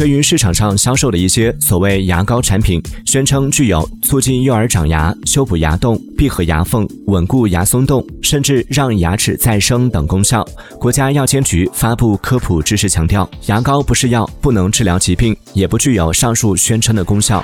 对于市场上销售的一些所谓牙膏产品宣称具有促进幼儿长牙修补牙洞闭合牙缝稳固牙松动甚至让牙齿再生等功效国家药监局发布科普知识强调牙膏不是药不能治疗疾病也不具有上述宣称的功效。